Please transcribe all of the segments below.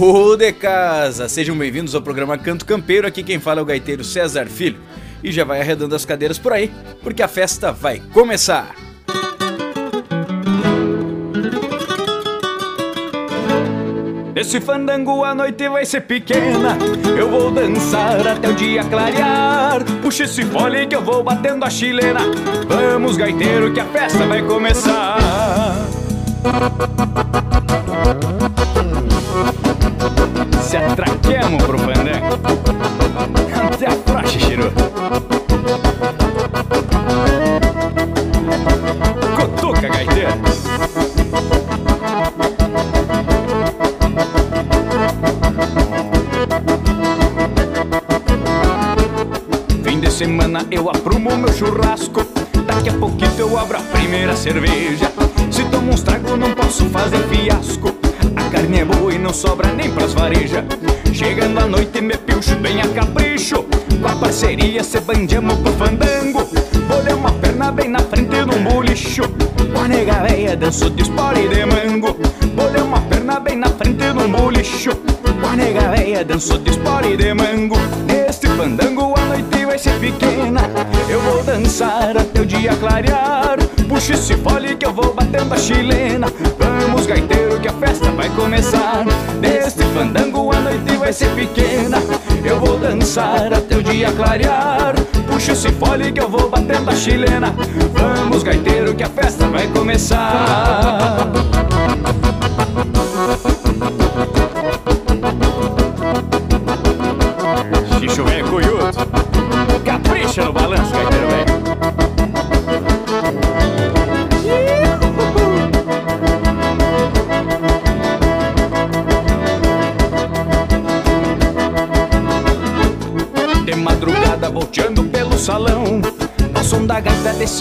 Ô de casa, sejam bem-vindos ao programa Canto Campeiro. Aqui quem fala é o gaiteiro César Filho. E já vai arredando as cadeiras por aí, porque a festa vai começar. Esse fandango a noite vai ser pequena Eu vou dançar até o dia clarear Puxa esse fole que eu vou batendo a chilena Vamos gaiteiro que a festa vai começar Se atraquemos pro fandango Até a praxe, Chiru Cotuca, gaiteiro Fim de semana eu aprumo meu churrasco. Daqui a pouquinho eu abro a primeira cerveja. Se tomo uns trago não posso fazer fiasco A carne é boa e não sobra nem pras varejas. Chegando à noite me pilcho bem a capricho. Com a parceria se bandiamos pro fandango. Bolhei uma perna bem na frente num bolicho. Com a nega véia danço de espora e de mango. Bolhei uma perna bem na frente num bolicho. Com a nega véia danço de espora e de mango. Neste fandango a noite vai ser pequena. Eu vou dançar até o dia clarear. Puxa esse fole que eu vou batendo a chilena começar. Neste fandango a noite vai ser pequena. Eu vou dançar até o dia clarear. Puxa esse fole que eu vou batendo a chilena. Vamos gaiteiro que a festa vai começar. Xixo velho cunhudo Capricha no balanço, gaiteiro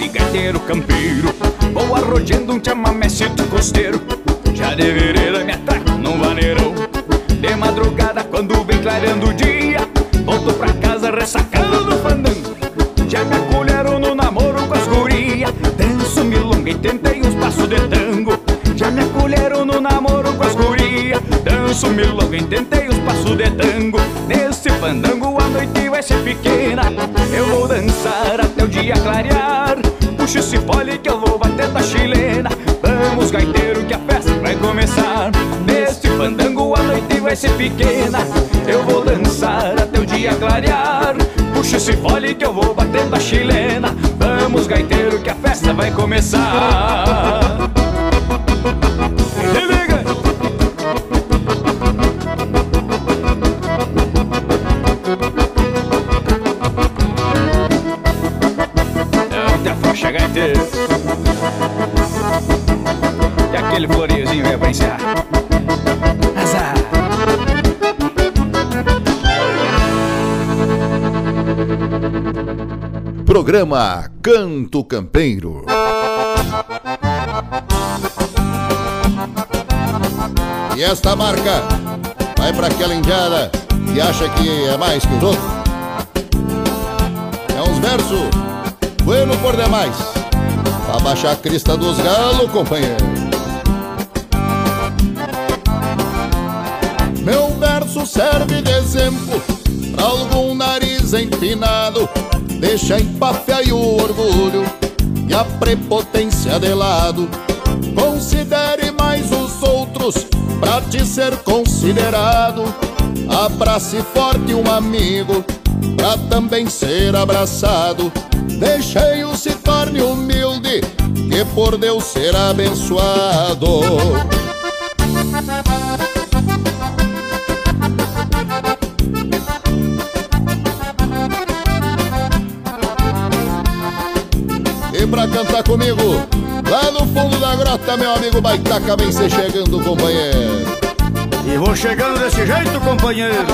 gaiteiro campeiro. Vou arrodeando um chamamecito ser pequena. Eu vou dançar até o dia clarear. Puxa esse fole que eu vou batendo a chilena. Vamos gaiteiro que a festa vai começar. Gaiteiro. E aquele floreiozinho velho pra encerrar Programa Canto Campeiro. E esta marca vai para aquela indiada que acha que é mais que os outros. É uns versos bueno por demais. Pra baixar a crista dos galos, companheiro. Meu verso serve de exemplo pra algum nariz empinado. Deixa empafia e o orgulho e a prepotência de lado. Considere mais os outros pra te ser considerado. Abrace forte um amigo pra também ser abraçado. Deixei-o se torne humilde e por Deus ser abençoado. Comigo, lá no fundo da grota, meu amigo Baitaca vem se chegando, companheiro. E vou chegando desse jeito, companheiro.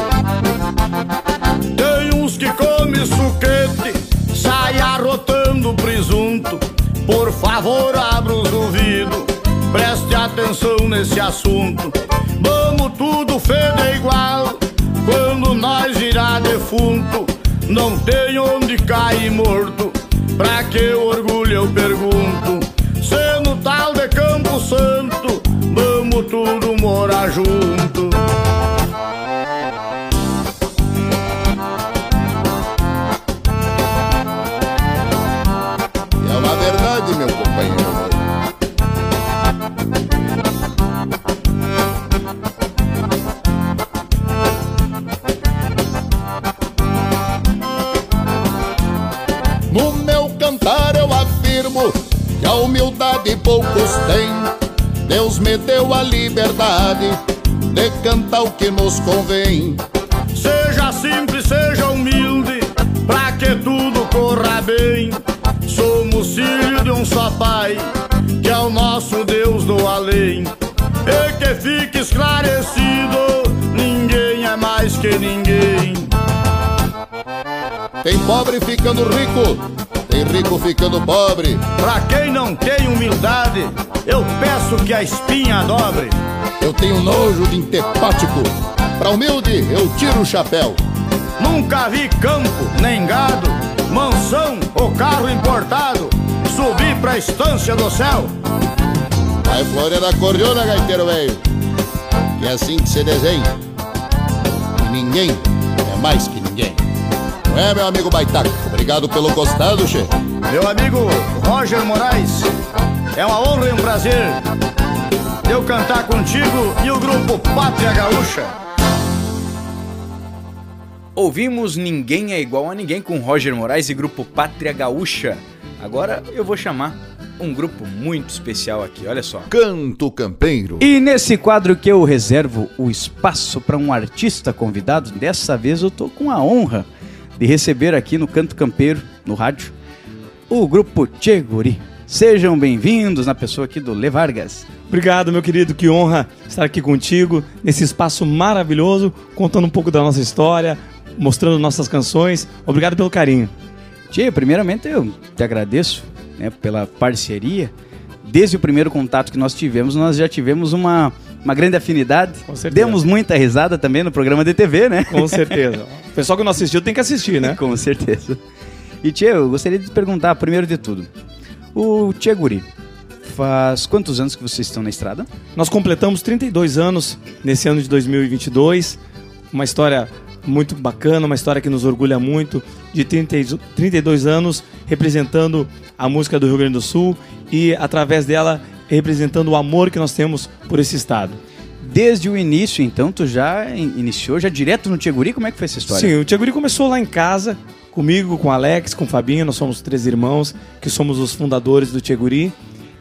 Tem um de suquete sai arrotando presunto. Por favor, abra os ouvidos, preste atenção nesse assunto. Vamos tudo feder igual, quando nós virar defunto, não tem onde cair morto. Pra que orgulho eu pergunto? Sendo tal de Campo Santo, vamos tudo morar junto. Têm. Deus me deu a liberdade de cantar o que nos convém. Seja simples, seja humilde, pra que tudo corra bem. Somos filhos de um só pai, que é o nosso Deus do além. E que fique esclarecido, ninguém é mais que ninguém. Tem pobre ficando rico, tem rico ficando pobre. Pra quem não tem humildade, eu peço que a espinha dobre. Eu tenho nojo de intepático. Pra humilde, eu tiro o chapéu. Nunca vi campo, nem gado, mansão ou carro importado subir pra estância do céu. Vai Flória da Cordiona, gaiteiro velho. Que é assim que se desenha. E ninguém é mais que é, meu amigo Baitaca? Obrigado pelo gostado, che. Meu amigo Roger Moraes, é uma honra e um prazer eu cantar contigo e o grupo Pátria Gaúcha. Ouvimos Ninguém é Igual a Ninguém com Roger Moraes e grupo Pátria Gaúcha. Agora eu vou chamar um grupo muito especial aqui, olha só. Canto Campeiro. E nesse quadro que eu reservo o espaço para um artista convidado, dessa vez eu tô com a honra de receber aqui no Canto Campeiro, no rádio, o grupo Tcheguri. Sejam bem-vindos na pessoa aqui do Le Vargas. Obrigado, meu querido. Que honra estar aqui contigo nesse espaço maravilhoso, contando um pouco da nossa história, mostrando nossas canções. Obrigado pelo carinho. Tchê, primeiramente eu te agradeço né, pela parceria. Desde o primeiro contato que nós tivemos, nós já tivemos uma, uma grande afinidade. Com certeza. Demos muita risada também no programa de TV, né? Com certeza. O pessoal que não assistiu tem que assistir, né? Com certeza. E Tchê, eu gostaria de perguntar, primeiro de tudo, o Tchê Guri, faz quantos anos que vocês estão na estrada? Nós completamos 32 anos nesse ano de 2022. Uma história muito bacana, uma história que nos orgulha muito, de 30, e- 32 anos representando a música do Rio Grande do Sul e, através dela, representando o amor que nós temos por esse estado. Desde o início, então, tu já in- iniciou, já direto no Tchê Guri? Como é que foi essa história? Sim, o Tia Guri começou lá em casa, comigo, com o Alex, com o Fabinho, nós somos três irmãos, que somos os fundadores do Tia Guri.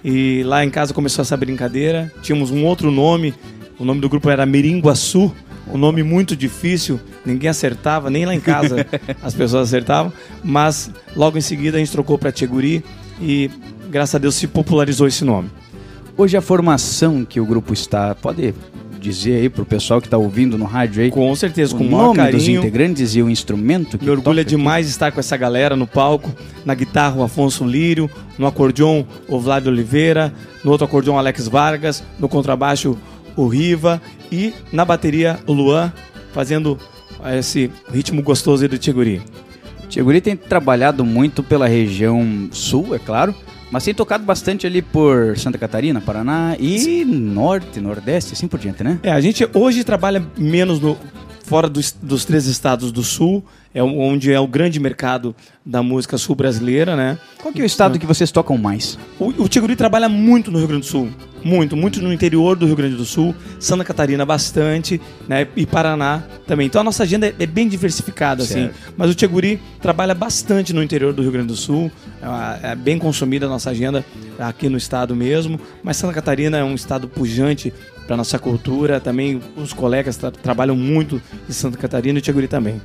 E lá em casa começou essa brincadeira. Tínhamos um outro nome, o nome do grupo era Miringuaçu, um nome muito difícil, ninguém acertava, nem lá em casa as pessoas acertavam. Mas logo em seguida a gente trocou para Tia Guri e graças a Deus se popularizou esse nome. Hoje a formação que o grupo está, pode dizer aí pro pessoal que tá ouvindo no rádio aí, Com certeza, o com o nome dos carinho. integrantes e o instrumento que Me orgulha toca aqui? demais estar com essa galera no palco. Na guitarra, o Afonso Lírio. No acordeon, o Vlad Oliveira. No outro acordeon, o Alex Vargas. No contrabaixo, o Riva. E na bateria, o Luan, fazendo esse ritmo gostoso aí do Tiguri. Tchê Guri tem trabalhado muito pela região sul, é claro, mas tem tocado bastante ali por Santa Catarina, Paraná e norte, nordeste, assim por diante, né? É, a gente hoje trabalha menos no, fora dos, dos três estados do sul, é onde é o grande mercado da música sul brasileira, né? Qual que é o estado que vocês tocam mais? O, o Tiguri trabalha muito no Rio Grande do Sul. Muito, muito no interior do Rio Grande do Sul. Santa Catarina bastante, né? E Paraná também. Então a nossa agenda é, bem diversificada, assim. Certo. Mas o Tiguri trabalha bastante no interior do Rio Grande do Sul. É, uma- é bem consumida a nossa agenda aqui no estado mesmo. Mas Santa Catarina é um estado pujante para nossa cultura. Também os colegas tra- trabalham muito em Santa Catarina e o Tiguri também.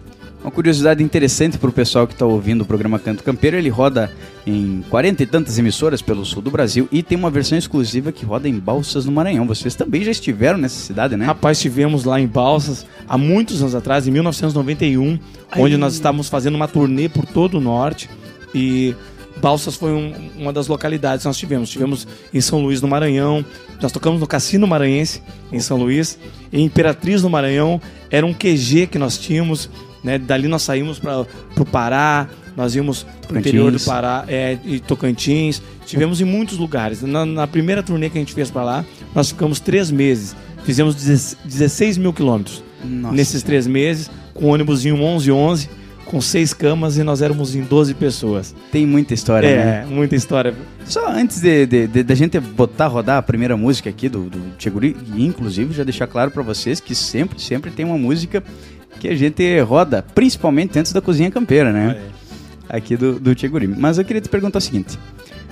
Uma curiosidade interessante para o pessoal que está ouvindo o programa Canto Campeiro, ele roda em 40 e tantas emissoras pelo sul do Brasil e tem uma versão exclusiva que roda em Balsas no Maranhão. Vocês também já estiveram nessa cidade, né? Rapaz, estivemos lá em Balsas há muitos anos atrás, em 1991, onde nós estávamos fazendo uma turnê por todo o norte e Balsas foi um- uma das localidades que nós tivemos. Tivemos em São Luís do Maranhão, nós tocamos no Cassino Maranhense, em São Luís, em Imperatriz do Maranhão, era um QG que nós tínhamos, né? Dali nós saímos para o Pará, nós íamos para o Tocantins. interior do Pará, é, e Tocantins, tivemos em muitos lugares. Na, na primeira turnê que a gente fez para lá, nós ficamos três meses, fizemos 16 mil quilômetros nesses três meses, com o ônibusinho 1111, com seis camas e nós éramos em 12 pessoas. Tem muita história, né? É, muita história. Só antes de, de, de- da gente botar rodar a primeira música aqui do, do Tcheguri, e inclusive já deixar claro pra vocês que sempre, sempre tem uma música que a gente roda, principalmente antes da cozinha campeira, né? Aqui do, do Tcheguri. Mas eu queria te perguntar o seguinte: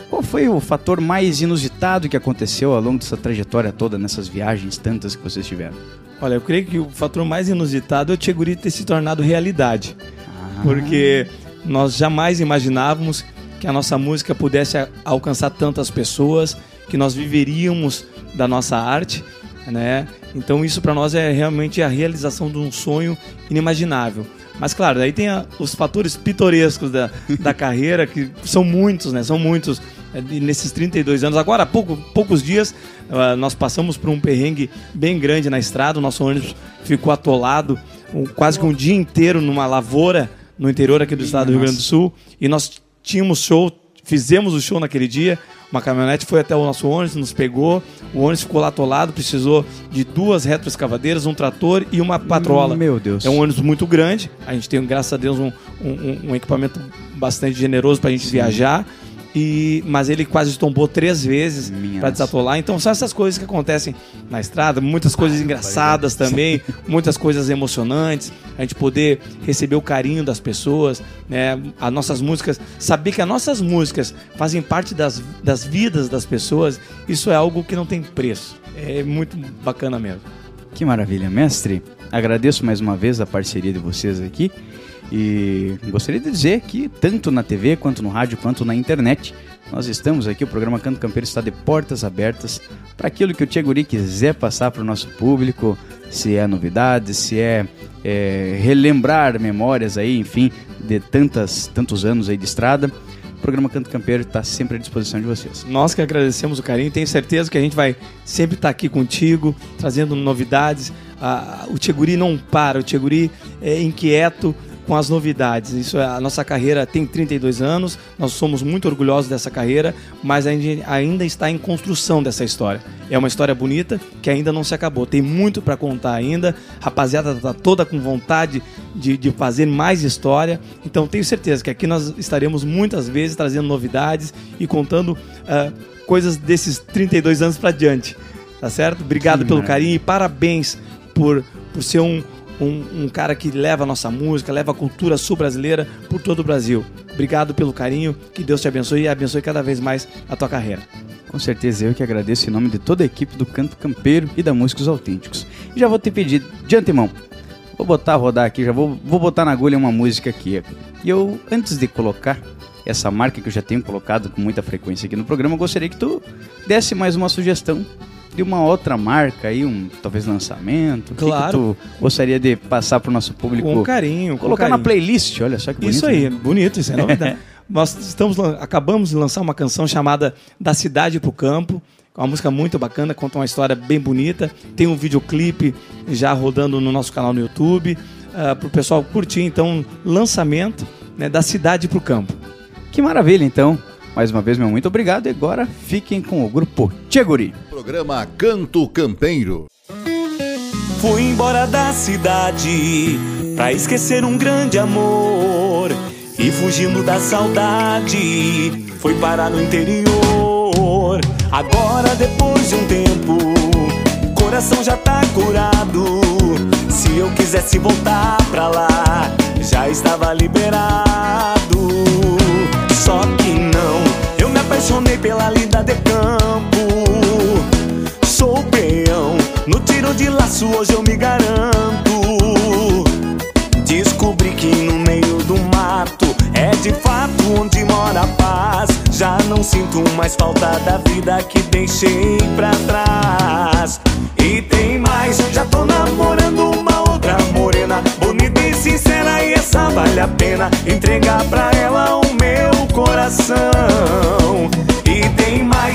qual foi o fator mais inusitado que aconteceu ao longo dessa trajetória toda, nessas viagens tantas que vocês tiveram? Olha, eu creio que o fator mais inusitado é o Tcheguri ter se tornado realidade. Porque nós jamais imaginávamos que a nossa música pudesse alcançar tantas pessoas, que nós viveríamos da nossa arte, né? Então isso para nós é realmente a realização de um sonho inimaginável. Mas claro, daí tem a- os fatores pitorescos da, da carreira, que são muitos, né? São muitos. É, e Nesses 32 anos, agora há pouco, poucos dias, ah, nós passamos por um perrengue bem grande na estrada, o nosso ônibus ficou atolado um- quase que um dia inteiro numa lavoura no interior aqui do estado do Rio Grande do Sul, e nós tínhamos show, fizemos o show naquele dia, uma caminhonete foi até o nosso ônibus, nos pegou, o ônibus ficou lá atolado, precisou de duas retroescavadeiras, um trator e uma patrola. Meu Deus. É um ônibus muito grande. A gente tem, graças a Deus, um, um- um equipamento bastante generoso para a gente viajar. E, mas ele quase tombou três vezes para desatolar. Então são essas coisas que acontecem na estrada, muitas coisas engraçadas também, muitas coisas emocionantes. A gente poder receber o carinho das pessoas, né? As nossas músicas, saber que as nossas músicas fazem parte das, das vidas das pessoas, isso é algo que não tem preço. É muito bacana mesmo. Que maravilha, mestre. Agradeço mais uma vez a parceria de vocês aqui e gostaria de dizer que tanto na TV quanto no rádio quanto na internet nós estamos aqui, o programa Canto Campeiro está de portas abertas para aquilo que o Tcheguri quiser passar para o nosso público, se é novidade, se é, é, relembrar memórias aí, enfim, de tantas, tantos anos aí de estrada. O programa Canto Campeiro está sempre à disposição de vocês. Nós que agradecemos o carinho, tenho certeza que a gente vai sempre estar aqui contigo, trazendo novidades. Ah, o Tcheguri não para, o Tcheguri é inquieto com as novidades. Isso é, a nossa carreira tem 32 anos, nós somos muito orgulhosos dessa carreira, mas a gente ainda está em construção dessa história. É uma história bonita que ainda não se acabou, tem muito para contar ainda. Rapaziada tá toda com vontade de, de fazer mais história, então tenho certeza que aqui nós estaremos muitas vezes trazendo novidades e contando ah, coisas desses 32 anos para diante. Tá certo? Obrigado Que pelo carinho e parabéns por, por ser um, um, um cara que leva a nossa música, leva a cultura sul-brasileira por todo o Brasil. Obrigado pelo carinho, que Deus te abençoe e abençoe cada vez mais a tua carreira. Com certeza eu que agradeço em nome de toda a equipe do Canto Campeiro e da Músicos Autênticos. E já vou te pedir de antemão, vou botar rodar aqui, já vou, vou botar na agulha uma música aqui. E eu, antes de colocar essa marca que eu já tenho colocado com muita frequência aqui no programa, eu gostaria que tu desse mais uma sugestão de uma outra marca aí, um talvez lançamento. O que que Claro. tu gostaria de passar pro nosso público? Com carinho, com Colocar na carinho. playlist, olha só que bonito. Isso aí, né? bonito, isso é novidade. Nós estamos, acabamos de lançar uma canção chamada Da Cidade pro Campo. Uma música muito bacana, conta uma história bem bonita. Tem um videoclipe já rodando no nosso canal no YouTube. para o pessoal curtir, então, lançamento né, da cidade pro campo. Que maravilha, então. Mais uma vez, meu muito obrigado. E agora fiquem com o grupo Tcheguri. Programa Canto Campeiro. Fui embora da cidade pra esquecer um grande amor. E fugindo da saudade, foi parar no interior. Agora, depois de um tempo, o coração já tá curado. Se eu quisesse voltar pra lá, já estava liberado. Só que apaixonei pela linda de campo. Sou peão, no tiro de laço hoje eu me garanto. Descobri que no meio do mato É de fato onde mora a paz. Já não sinto mais falta da vida que deixei pra trás. E tem mais, já tô namorando uma outra morena. Bonita e sincera e essa vale a pena Entregar pra ela o meu coração.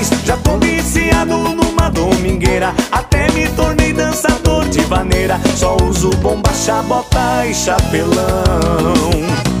Mais, já tô viciado numa domingueira, até me tornei dançador de vaneira, só uso bomba, chabota e chapelão.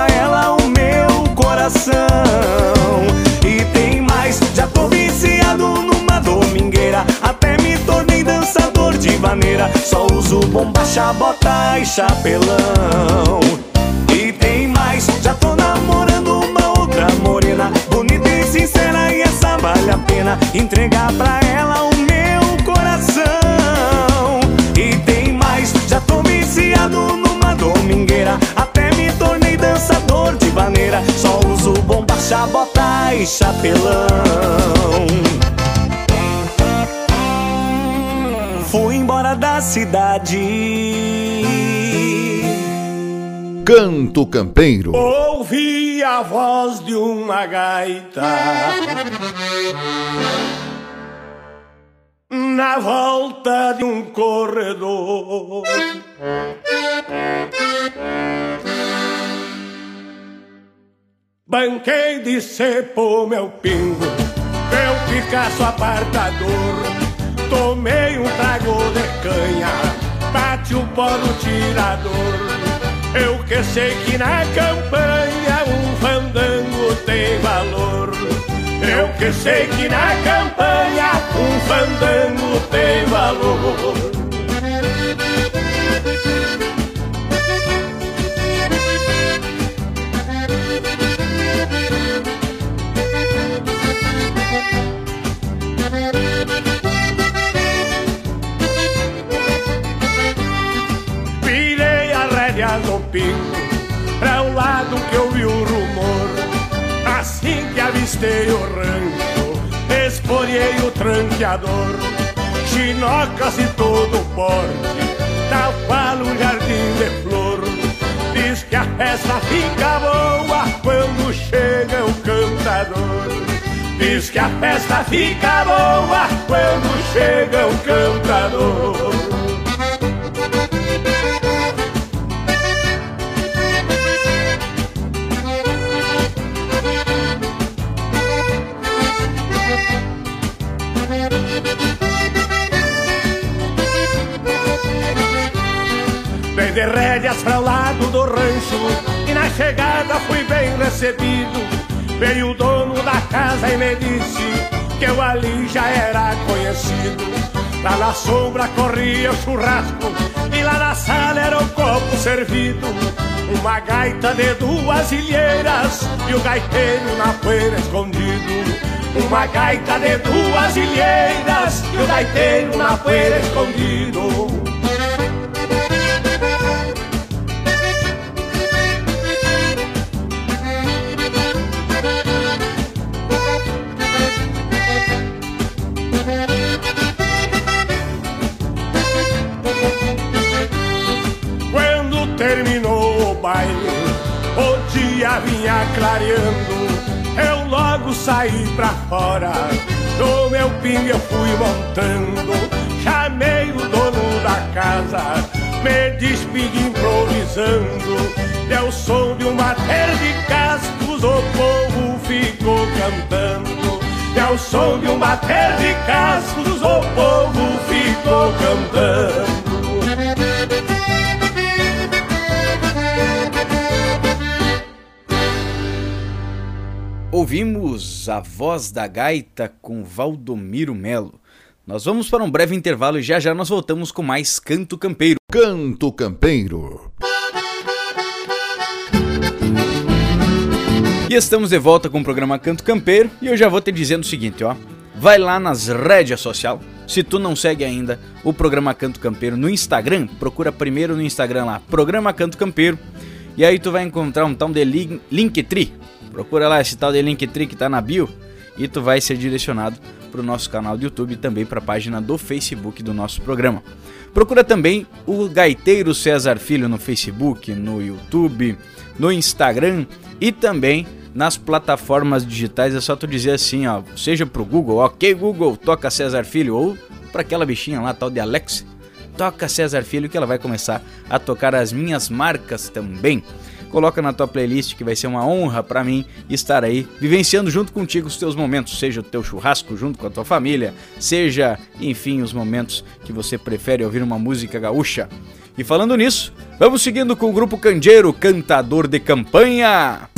bomba, chabota e chapelão Canto Campeiro. Ouvi a voz de uma gaita na volta de um corredor. Banquei de cepo meu pingo, meu Picasso apartador. Tomei um trago de canha, bate o pó no tirador. Eu que sei que na campanha um fandango tem valor. Eu que sei que na campanha um fandango tem valor. Avistei o rancho Esporei o tranqueador Chinocas e todo o porte Tapalo um jardim de flor. Diz que a festa fica boa Quando chega o cantador. Diz que a festa fica boa Quando chega o cantador de rédeas para o lado do rancho. E na chegada fui bem recebido. Veio o dono da casa e me disse Que eu ali já era conhecido. Lá na sombra corria o churrasco E lá na sala era o copo servido. Uma gaita de duas ilheiras E o gaiteiro na poeira escondido. Uma gaita de duas ilheiras E o gaiteiro na poeira escondido vinha clareando, eu logo saí pra fora. No meu pingue eu fui montando, chamei o dono da casa, me despedi improvisando. Deu som de um bater de cascos, o povo ficou cantando. Deu som de um bater de cascos, o povo ficou cantando. Ouvimos a voz da gaita com Valdomiro Melo. Nós vamos para um breve intervalo e já já nós voltamos com mais Canto Campeiro. Canto Campeiro. E estamos de volta com o programa Canto Campeiro e eu já vou te dizendo o seguinte, ó. Vai lá nas redes social. Se tu não segue ainda o programa Canto Campeiro no Instagram, procura primeiro no Instagram lá, Programa Canto Campeiro. E aí tu vai encontrar um tal de Linktree, Procura lá esse tal de Linktree que tá na bio e tu vai ser direcionado para o nosso canal do YouTube e também para a página do Facebook do nosso programa. Procura também o Gaiteiro César Filho no Facebook, no YouTube, no Instagram e também nas plataformas digitais. É só tu dizer assim, ó, seja pro Google, ok Google, toca César Filho ou para aquela bichinha lá tal de Alex, toca César Filho que ela vai começar a tocar as minhas marcas também coloca na tua playlist que vai ser uma honra para mim estar aí vivenciando junto contigo os teus momentos, seja o teu churrasco junto com a tua família, seja, enfim, os momentos que você prefere ouvir uma música gaúcha. E falando nisso, vamos seguindo com o grupo Candeiro, cantador de campanha.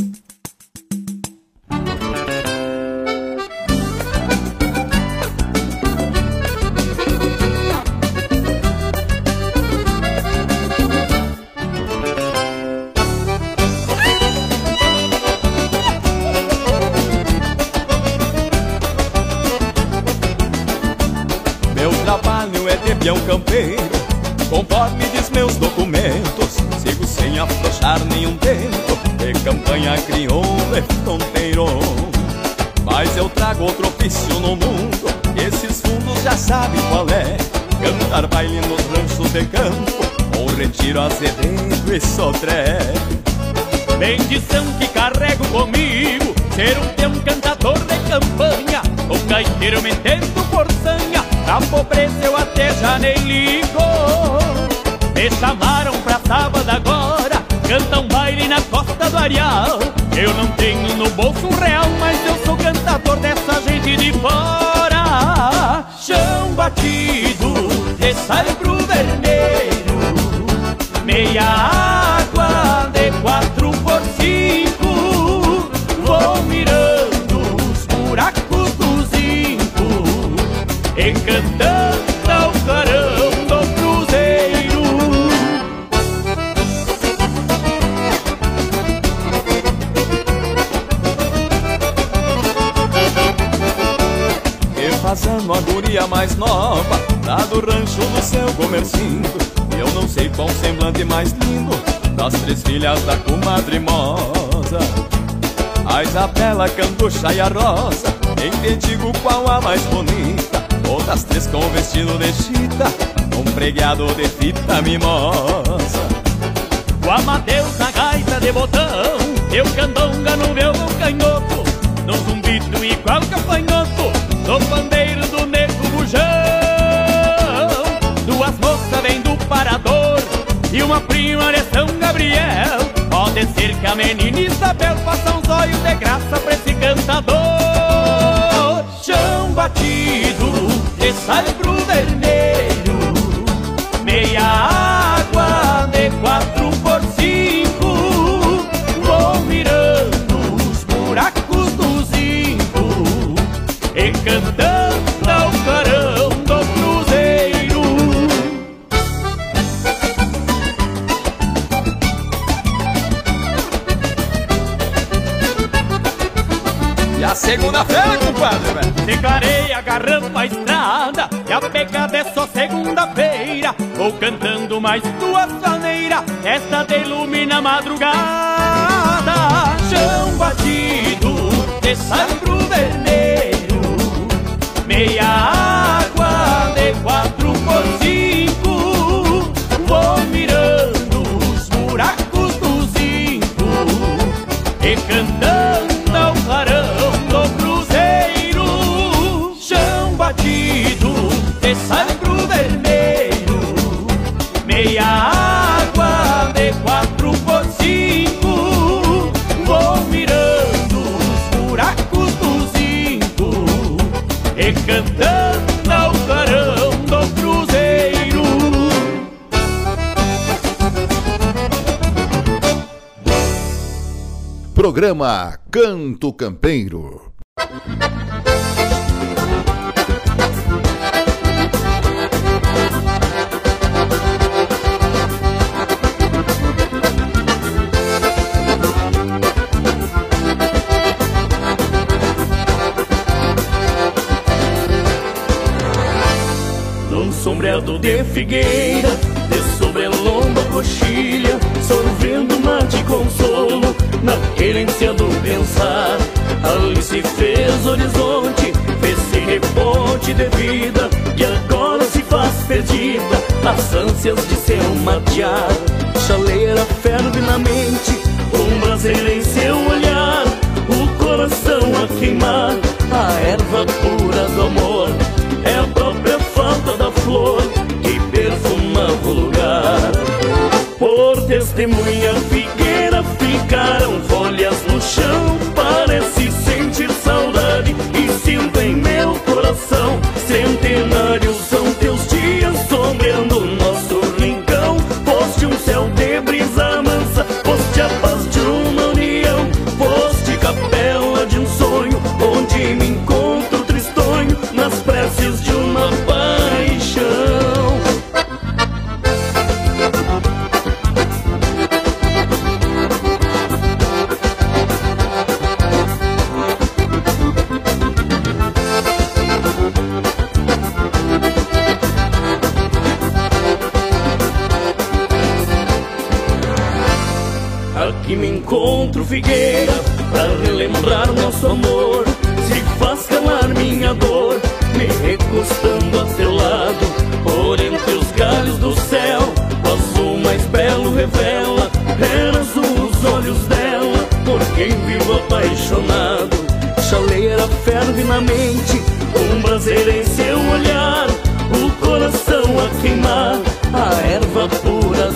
Conforme diz meus documentos Sigo sem afrouxar nenhum tempo De campanha crioula e fronteiro Mas eu trago outro ofício no mundo Esses fundos já sabem qual é. Cantar baile nos ranchos de campo Ou retiro azevedo e sotré Bendição que carrego comigo Ser um peão cantador de campanha O gaiteiro me entendo por sanha. Na pobreza eu até já nem ligo. Me chamaram pra sábado agora Canta um baile na costa do Areal. Eu não tenho no bolso um real Mas eu sou cantador dessa gente de fora. Chão batido de saibro vermelho Meia Encantando o carão do cruzeiro. E fazendo a guria mais nova Lá do rancho no seu comercinho Eu não sei qual semblante mais lindo Das três filhas da comadre mosa A Isabela, Canducha e a Rosa Nem te digo qual a mais bonita Todas três com vestido de chita Um pregueado de fita mimosa. O Amadeus na gaita de botão Eu candonga no meu canhoto No zumbido igual gafanhoto No pandeiro do nego bujão. Duas moças vêm do parador E uma prima de São Gabriel. Pode ser que a menina Isabel Faça um zóio de graça pra esse cantador de saibro vermelho Meia água de quatro por cinco. Vou mirando os buracos do zinco Encantando ao carão do cruzeiro. E a segunda-feira, compadre, velho? Ficarei agarrando a Vou cantando mais duas maneiras Esta de ilumina a madrugada. Chão batido de saibro Programa Canto Campeiro. Num sombreado de figueira, de sobrelomba coxilha, sorvendo mate consolo, na querência do pensar. Ali se fez horizonte, fez-se reponte de vida, que agora se faz perdida, as ânsias de seu matear. Chaleira ferve na mente, um braseiro em seu olhar, o coração a queimar, a erva pura do amor. É a própria falta da flor que perfumava o lugar. Por testemunha figueira ficaram folhas no chão. Parece sentir saudade e sinto em meu coração. Centenários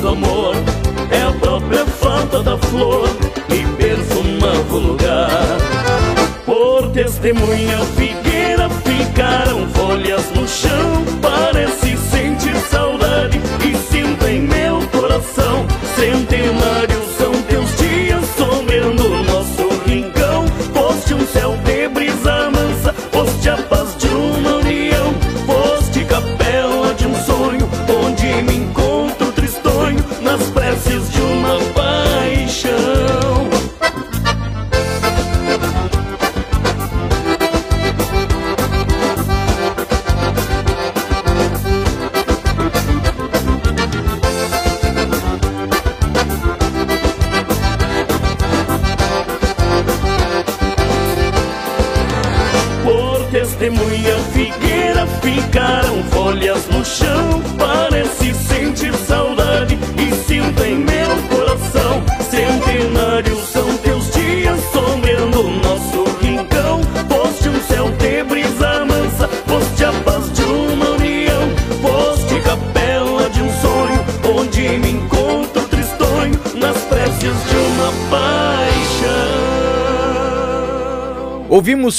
do amor. É a própria falta da flor que perfumava o lugar. Por testemunha figueira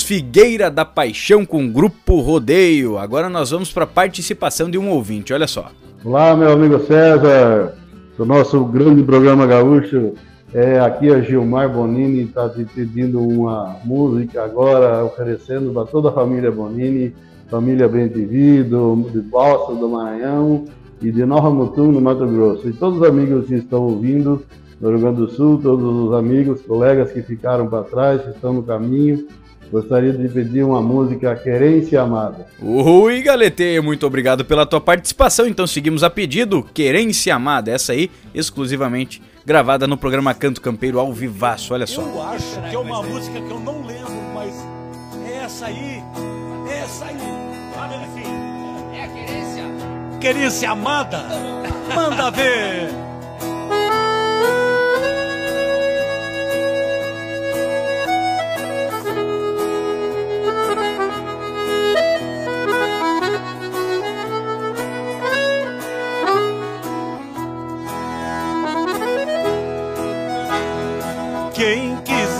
Figueira da Paixão com Grupo Rodeio. Agora nós vamos para a participação de um ouvinte, olha só. Olá, meu amigo César, do nosso grande programa gaúcho. É, aqui a Gilmar Bonini está te pedindo uma música agora, oferecendo para toda a família Bonini, família Bentivi, do, de Balsa, do Maranhão e de Nova Mutum, no Mato Grosso. E todos os amigos que estão ouvindo do Rio Grande do Sul, todos os amigos, colegas que ficaram para trás, que estão no caminho, gostaria de pedir uma música Querência Amada. Oi, Galeteia, muito obrigado pela tua participação. Então seguimos a pedido, Querência Amada, essa aí exclusivamente gravada no programa Canto Campeiro ao vivaço, olha só. Eu acho que é uma música que eu não lembro, mas é essa aí, é essa aí. Sabe, enfim. É a querência. Querência amada. Manda ver.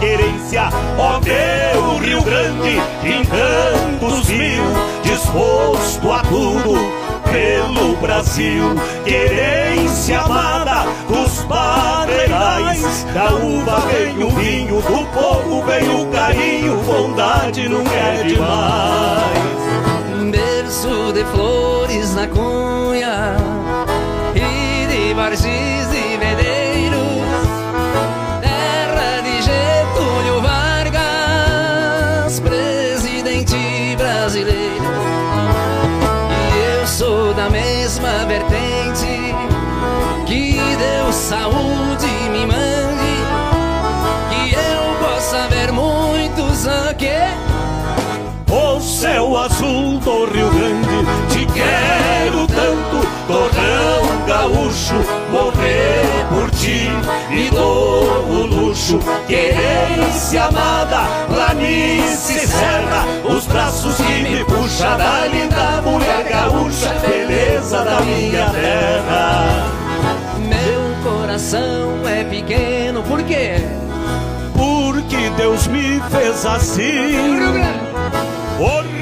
querência, ó meu Rio Grande, encantos mil, disposto a tudo pelo Brasil, querência amada dos padreirais, da uva vem o vinho, do povo vem o carinho, bondade não é demais. berço de flores na cunha e de barges do Rio Grande, te quero tanto, torrão gaúcho, morrer por ti, me dou o luxo, querência amada, planície serra, os braços que me puxa da linda mulher gaúcha, beleza da minha terra. Meu coração é pequeno, por quê? Porque Deus me fez assim. O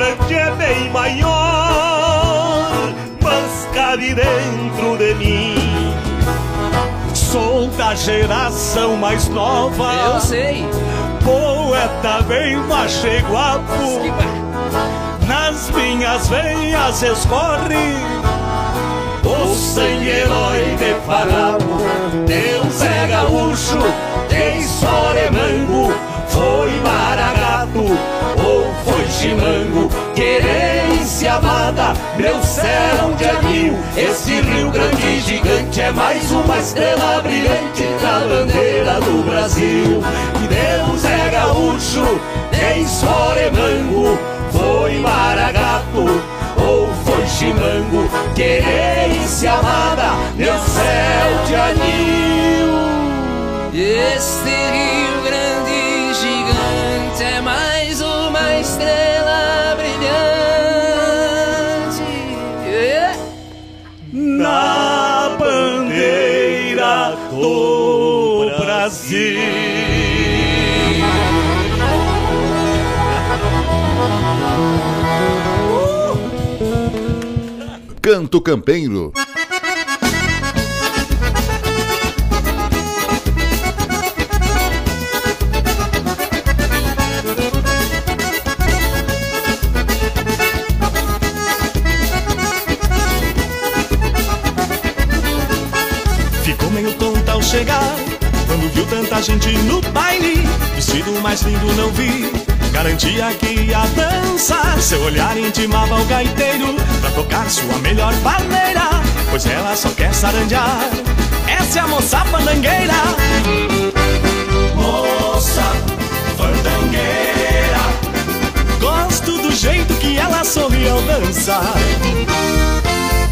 É bem maior, mas cabe dentro de mim. Sou da geração mais nova. Eu sei. Poeta bem macho e guapo. Nas minhas veias escorre o sangue herói de farrapo. Deus é gaúcho, tem soremango, foi maragato ou foi chimango. Querência amada, meu céu de anil. Esse Rio Grande gigante é mais uma estrela brilhante na bandeira do Brasil. E Deus é gaúcho, tem soremango, foi maragato ou foi chimango, querência amada, meu céu de anil. Este Rio Grande gigante é mais do Brasil. Canto Campeiro. Tanta gente no baile. Vestido mais lindo não vi. Garantia que ia dançar Seu olhar intimava o gaiteiro Pra tocar sua melhor maneira Pois ela só quer sarandear. Essa é a moça fandangueira. Moça fandangueira. Gosto do jeito que ela sorri ao dançar.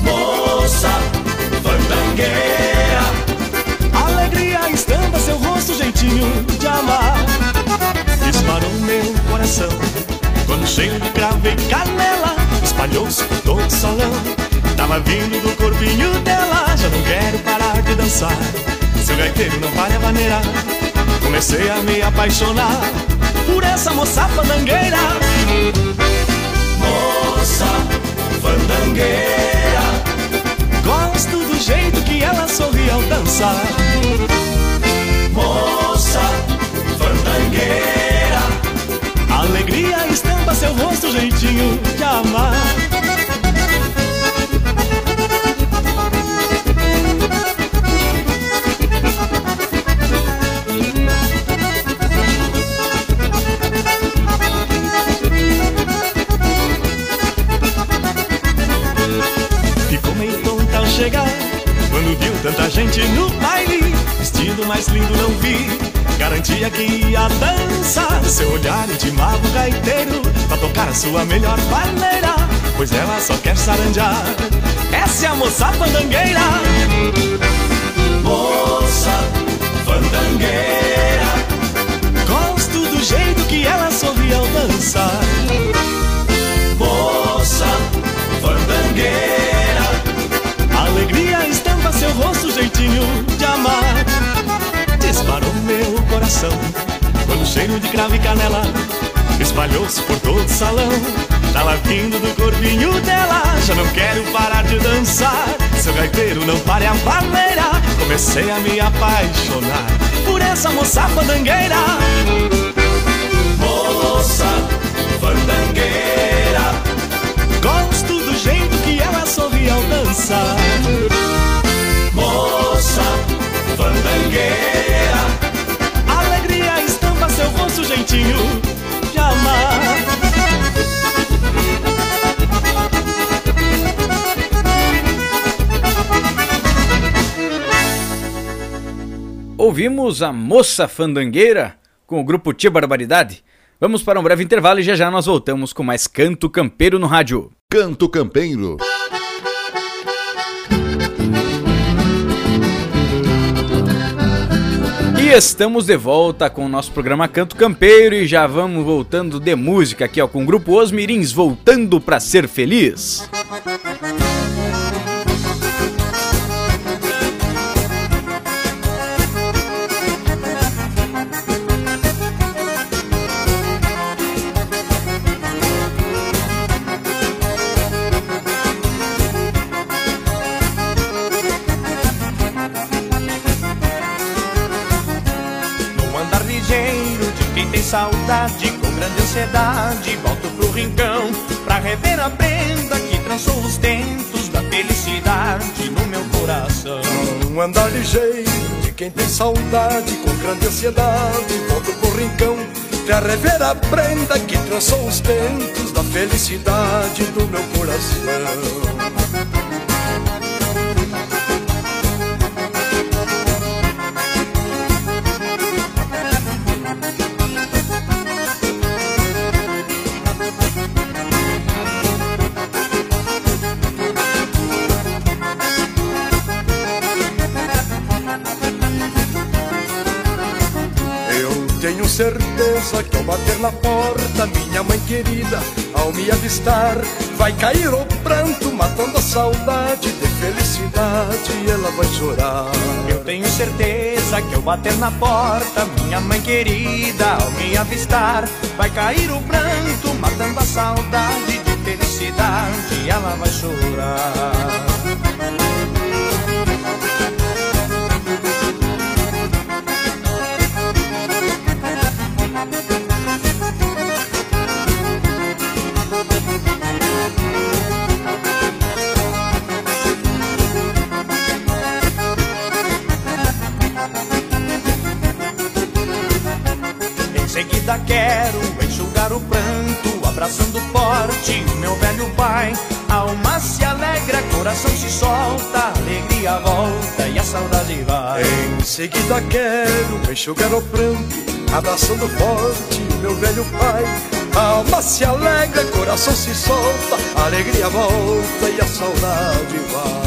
Moça fandangueira Alegria estampa seu rosto, jeitinho de amar. Disparou meu coração Quando cheio de cravo e canela Espalhou-se por todo o salão. Tava vindo do corpinho dela Já não quero parar de dançar. Seu gaiteiro não para a maneira Comecei a me apaixonar Por essa moça fandangueira. Moça fandangueira Gosto do jeito que ela sorri ao dançar. Moça fandangueira Alegria estampa seu rosto, jeitinho de amar gente no baile Vestido mais lindo não vi. Garantia que ia dançar Seu olhar intimava o gaiteiro Pra tocar a sua melhor maneira Pois ela só quer saranjar. Essa é a moça fandangueira. Moça fandangueira. Gosto do jeito que ela sorri ao dançar. Moça fandangueira. Alegria estampa seu rosto, jeitinho de amar. Disparou meu coração Quando o cheiro de cravo e canela. Espalhou-se por todo o salão Tava vindo do corpinho dela. Já não quero parar de dançar Seu gaiteiro não pare a baleira Comecei a me apaixonar Por essa moça fandangueira. Moça fandangueira. Gosto do jeito que ela sorri ao dançar Moça fandangueira Alegria estampa seu rosto, jeitinho de amar Ouvimos a Moça Fandangueira com o grupo Tia Barbaridade. Vamos para um breve intervalo e já já nós voltamos com mais Canto Campeiro no rádio. Canto Campeiro. Estamos de volta com o nosso programa Canto Campeiro e já vamos voltando de música aqui ó, com o grupo Os Mirins voltando para ser feliz. No andar ligeiro de quem tem saudade Com grande ansiedade volto pro rincão Pra rever a prenda que trançou os tentos Da felicidade do meu coração na porta, minha mãe querida, ao me avistar, vai cair o pranto, matando a saudade de felicidade, ela vai chorar. Eu tenho certeza que eu bater na porta Minha mãe querida ao me avistar Vai cair o pranto matando a saudade de felicidade Ela vai chorar Seguida quero enxugar o pranto, abraçando forte o meu velho pai. Alma se alegra, coração se solta, alegria volta e a saudade vai. Em seguida quero enxugar o pranto, abraçando forte o meu velho pai. Alma se alegra, coração se solta, alegria volta e a saudade vai.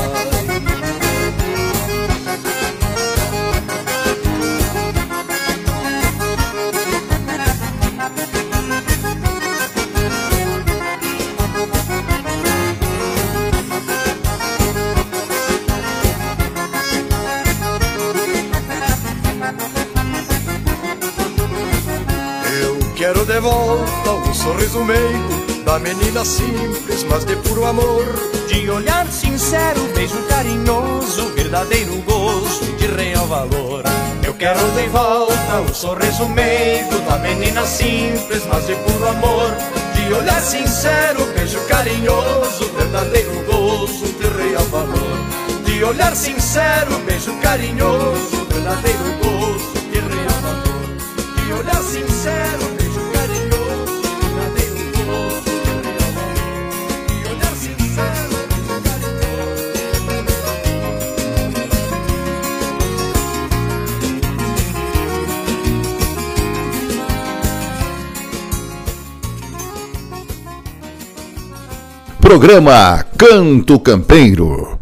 Sorriso meigo da menina simples, mas de puro amor. De olhar sincero, beijo carinhoso, verdadeiro gosto de real valor. Eu quero de volta o sorriso meigo da menina simples, mas de puro amor. De olhar sincero, beijo carinhoso, verdadeiro gosto de real valor. De olhar sincero, beijo carinhoso, verdadeiro gosto de real valor. De olhar sincero, Programa Canto Campeiro.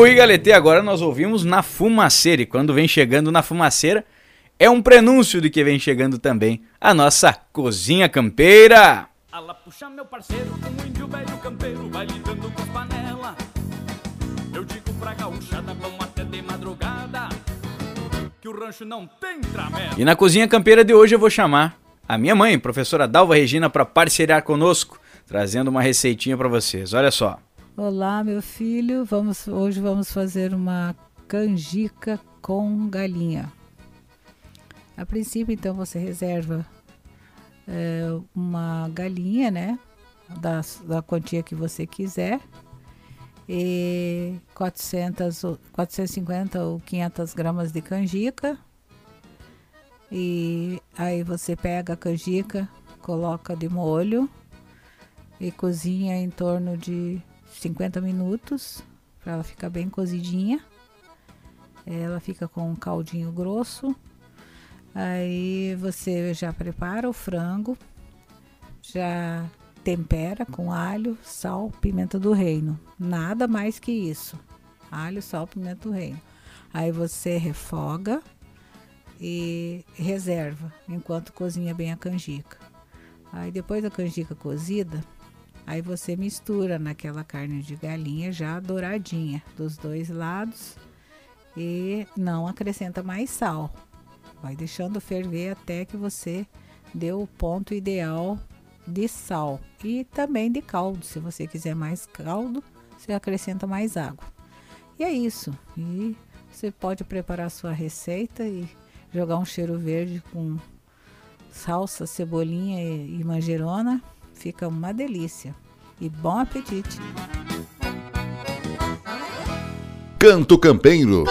Oi, Galetê, agora nós ouvimos na fumaceira. E quando vem chegando na fumaceira, é um prenúncio de que vem chegando também a nossa cozinha campeira. Ala puxa meu parceiro, um índio velho campeiro, vai lidando com as panela. Eu digo pra gaúchada, vamos até de madrugada, que o rancho não tem tramela. E na cozinha campeira de hoje eu vou chamar a minha mãe, professora Dalva Regina, para parceriar conosco, trazendo uma receitinha para vocês. Olha só. Olá, meu filho. Vamos, hoje vamos fazer uma canjica com galinha. A princípio, então, você reserva é, uma galinha, né? Da, da quantia que você quiser. E 400, 450 ou 500 gramas de canjica. E aí você pega a canjica, coloca de molho e cozinha em torno de 50 minutos para ela ficar bem cozidinha. Ela fica com um caldinho grosso. Aí você já prepara o frango, já tempera com alho, sal, pimenta do reino. Nada mais que isso. Alho, sal, pimenta do reino. Aí você refoga e reserva enquanto cozinha bem a canjica. Aí depois da canjica cozida, Aí você mistura naquela carne de galinha já douradinha dos dois lados e não acrescenta mais sal. Vai deixando ferver até que você deu o ponto ideal de sal e também de caldo. Se você quiser mais caldo, você acrescenta mais água. E é isso. E você pode preparar sua receita e jogar um cheiro verde com salsa, cebolinha e manjerona Fica uma delícia. E bom apetite! Canto Campeiro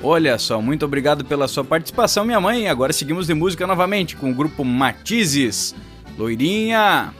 Olha só, muito obrigado pela sua participação, minha mãe. Agora seguimos de música novamente com o grupo Matizes. Loirinha!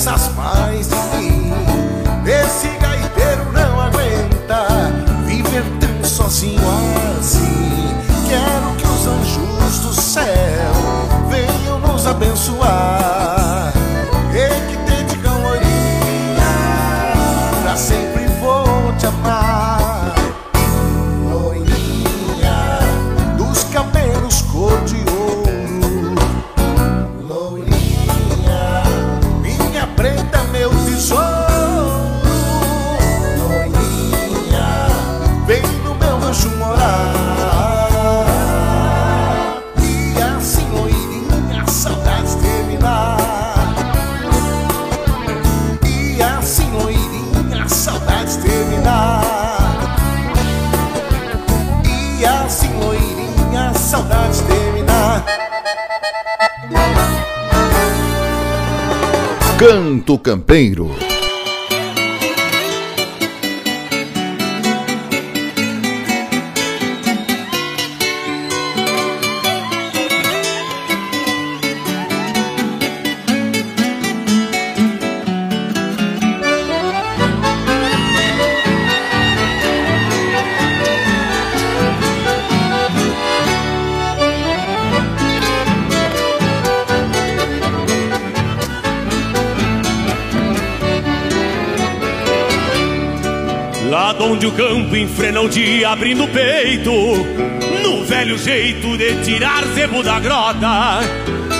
Sasma. não te abrindo o peito, no velho jeito de tirar zebo da grota.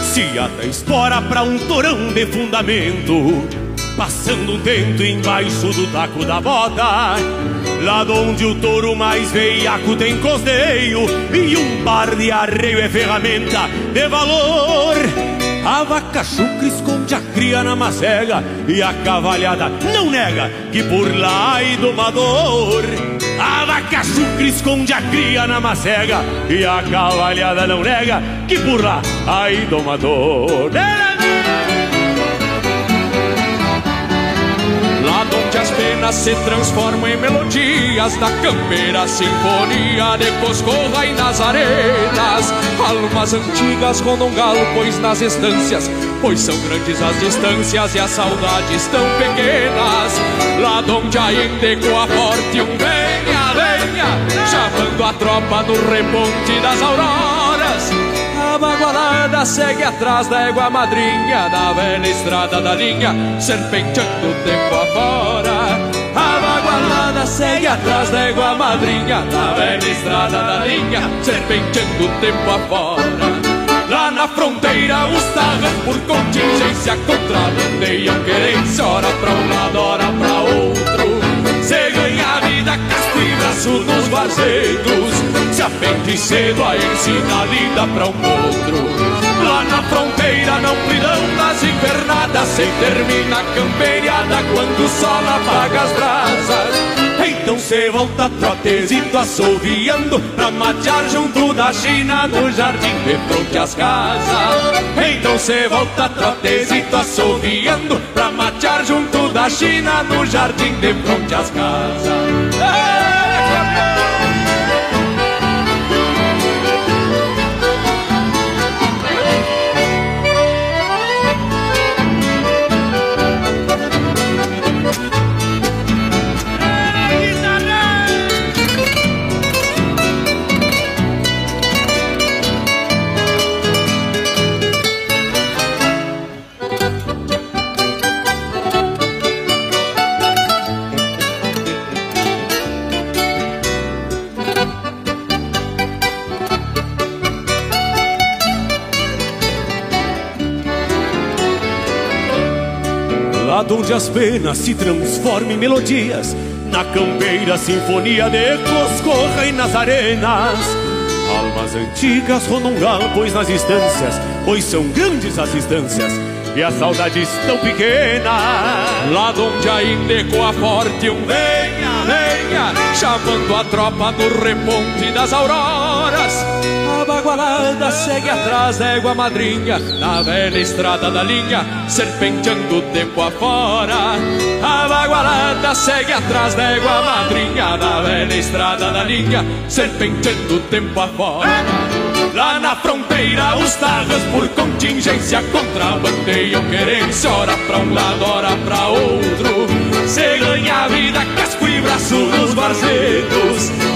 Se ata espora pra um torão de fundamento, passando um tento embaixo do taco da bota. Lá onde o touro mais veiaco tem costeio, e um par de arreio é ferramenta de valor. A vaca chucra esconde a cria na macega E a cavalhada não nega que por lá é domador a vaca chucra esconde a cria na macega. E a cavalhada não nega Que burra a indomadora Lá onde as penas se transformam em melodias Da campeira sinfonia de Coscorra e nas arenas. Almas antigas rondam galo, pois nas estâncias Pois são grandes as distâncias e as saudades tão pequenas. Lá onde ainda ecoa forte um velho chamando a tropa no reponte das auroras. A bagualada segue atrás da égua madrinha Na velha estrada da linha Serpenteando tempo afora. A bagualada segue atrás da égua madrinha Na velha estrada da linha Serpenteando tempo afora. Lá na fronteira os tarras por contingência Contrabandeiam querência Ora pra um lado, ora pra outro braço nos vazeiros. Se aprende cedo a ensinar lida pra um outro. Lá na fronteira, na amplidão das invernadas, se termina a camperiada quando o sol apaga as brasas. Então cê volta trotezito assoviando Pra matear junto da China no jardim de fronte às casas. Então cê volta trotezito assoviando Pra matear junto da China no jardim de fronte às casas onde as penas se transformam em melodias. Na campeira sinfonia de ecos correm nas arenas. Almas antigas rondam pois nas distâncias Pois são grandes as distâncias E as saudades tão pequenas. Lá onde ainda ecoa forte um venha, venha Chamando a tropa no reponte das auroras A bagualada segue atrás da égua madrinha Na velha estrada da linha Serpenteando o tempo afora. A bagualada segue atrás da égua madrinha Na velha estrada da linha Serpenteando o tempo afora. Lá na fronteira os tarras por contingência Contrabandeiam querência Ora pra um lado, ora pra outro. Se ganha a vida, casco e braço nos varzedos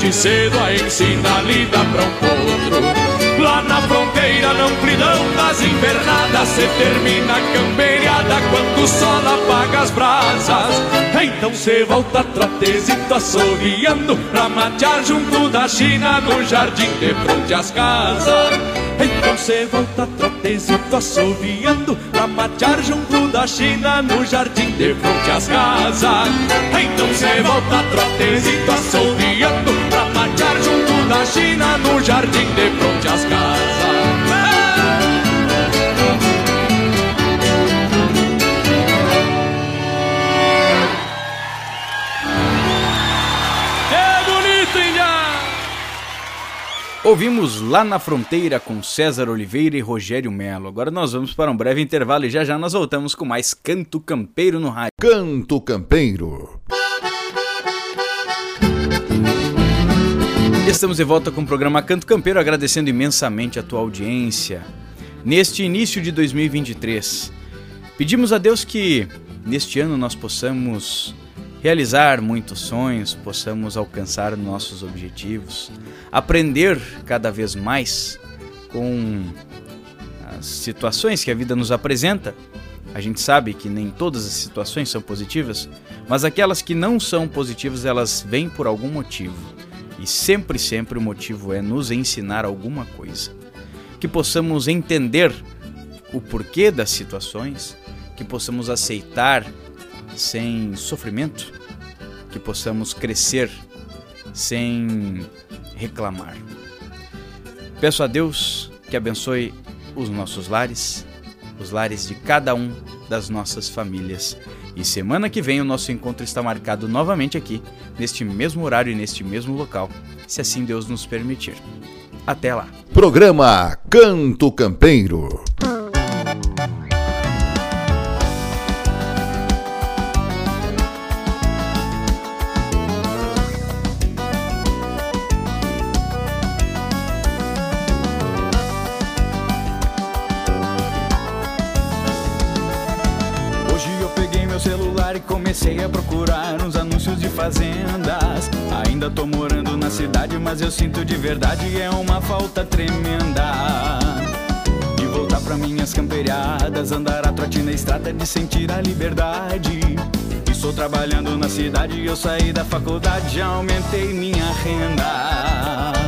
Aprende cedo a ensinar lida pra um outro Lá na fronteira, na amplidão das invernadas Se termina a camperiada quando o sol apaga as brasas. Então cê volta trotezito assoviando Pra matear junto da China no jardim de frente às casas. Então cê volta trotezito assoviando Pra matear junto da China no jardim de frente às casas. Então cê volta trotezito assoviando matear junto da China no jardim de frente às casas É bonito, Índia! Ouvimos lá na fronteira com César Oliveira e Rogério Melo. Agora nós vamos para um breve intervalo e já já nós voltamos com mais Canto Campeiro no rádio. Canto Campeiro. Estamos de volta com o programa Canto Campeiro, agradecendo imensamente a tua audiência neste início de 2023. Pedimos a Deus que neste ano nós possamos realizar muitos sonhos, possamos alcançar nossos objetivos, aprender cada vez mais com as situações que a vida nos apresenta. A gente sabe que nem todas as situações são positivas, mas aquelas que não são positivas, elas vêm por algum motivo. E sempre, sempre o motivo é nos ensinar alguma coisa. Que possamos entender o porquê das situações, que possamos aceitar sem sofrimento, que possamos crescer sem reclamar. Peço a Deus que abençoe os nossos lares, os lares de cada um das nossas famílias. E semana que vem o nosso encontro está marcado novamente aqui, neste mesmo horário e neste mesmo local, se assim Deus nos permitir. Até lá. Programa Canto Campeiro. Comecei a procurar uns anúncios de fazendas. Ainda tô morando na cidade, mas eu sinto de verdade é uma falta tremenda. De voltar pra minhas camperiadas, andar a trote na estrada, de sentir a liberdade. Estou trabalhando na cidade, eu saí da faculdade, aumentei minha renda.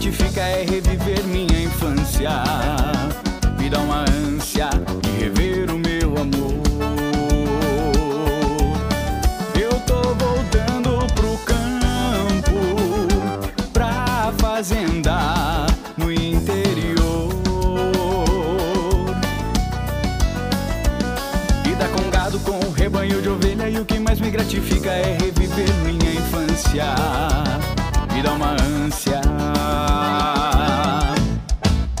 Gratifica é reviver minha infância. Me dá uma ânsia de rever o meu amor. Eu tô voltando pro campo, pra fazenda no interior. Dar com gado com rebanho de ovelha, e o que mais me gratifica é reviver minha infância. Me dá uma ânsia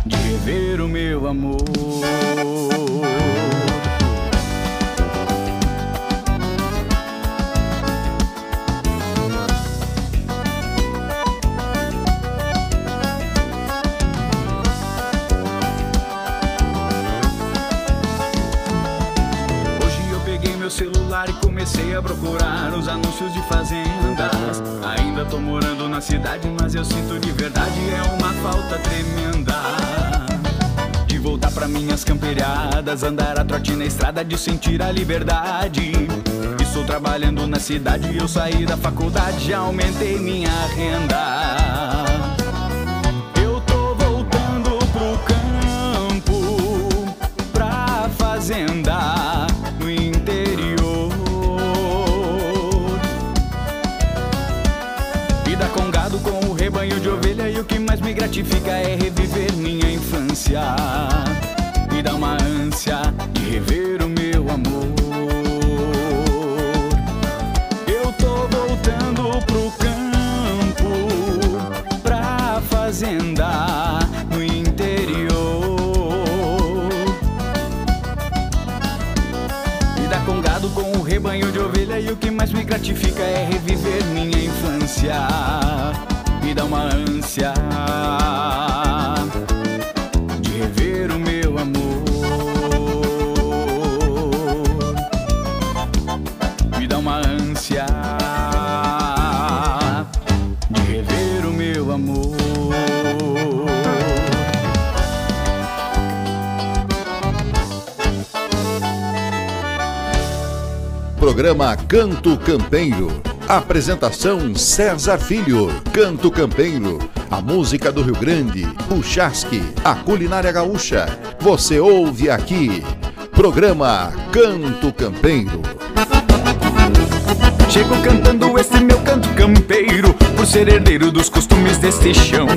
de rever o meu amor. Comecei a procurar os anúncios de fazendas. Ainda tô morando na cidade, mas eu sinto de verdade é uma falta tremenda. De voltar pra minhas camperiadas, andar a trote na estrada, de sentir a liberdade. Estou trabalhando na cidade e eu saí da faculdade, já aumentei minha renda. Infância. Me dá uma ânsia de rever o meu amor. Eu tô voltando pro campo, pra fazenda no interior. Vida com gado, com o rebanho de ovelha, e o que mais me gratifica é reviver minha infância. Me dá uma ânsia Programa Canto Campeiro. Apresentação César Filho. Canto Campeiro. A música do Rio Grande. O chasque. A culinária gaúcha. Você ouve aqui. Programa Canto Campeiro. Chego cantando esse meu canto campeiro, por ser herdeiro dos costumes deste chão.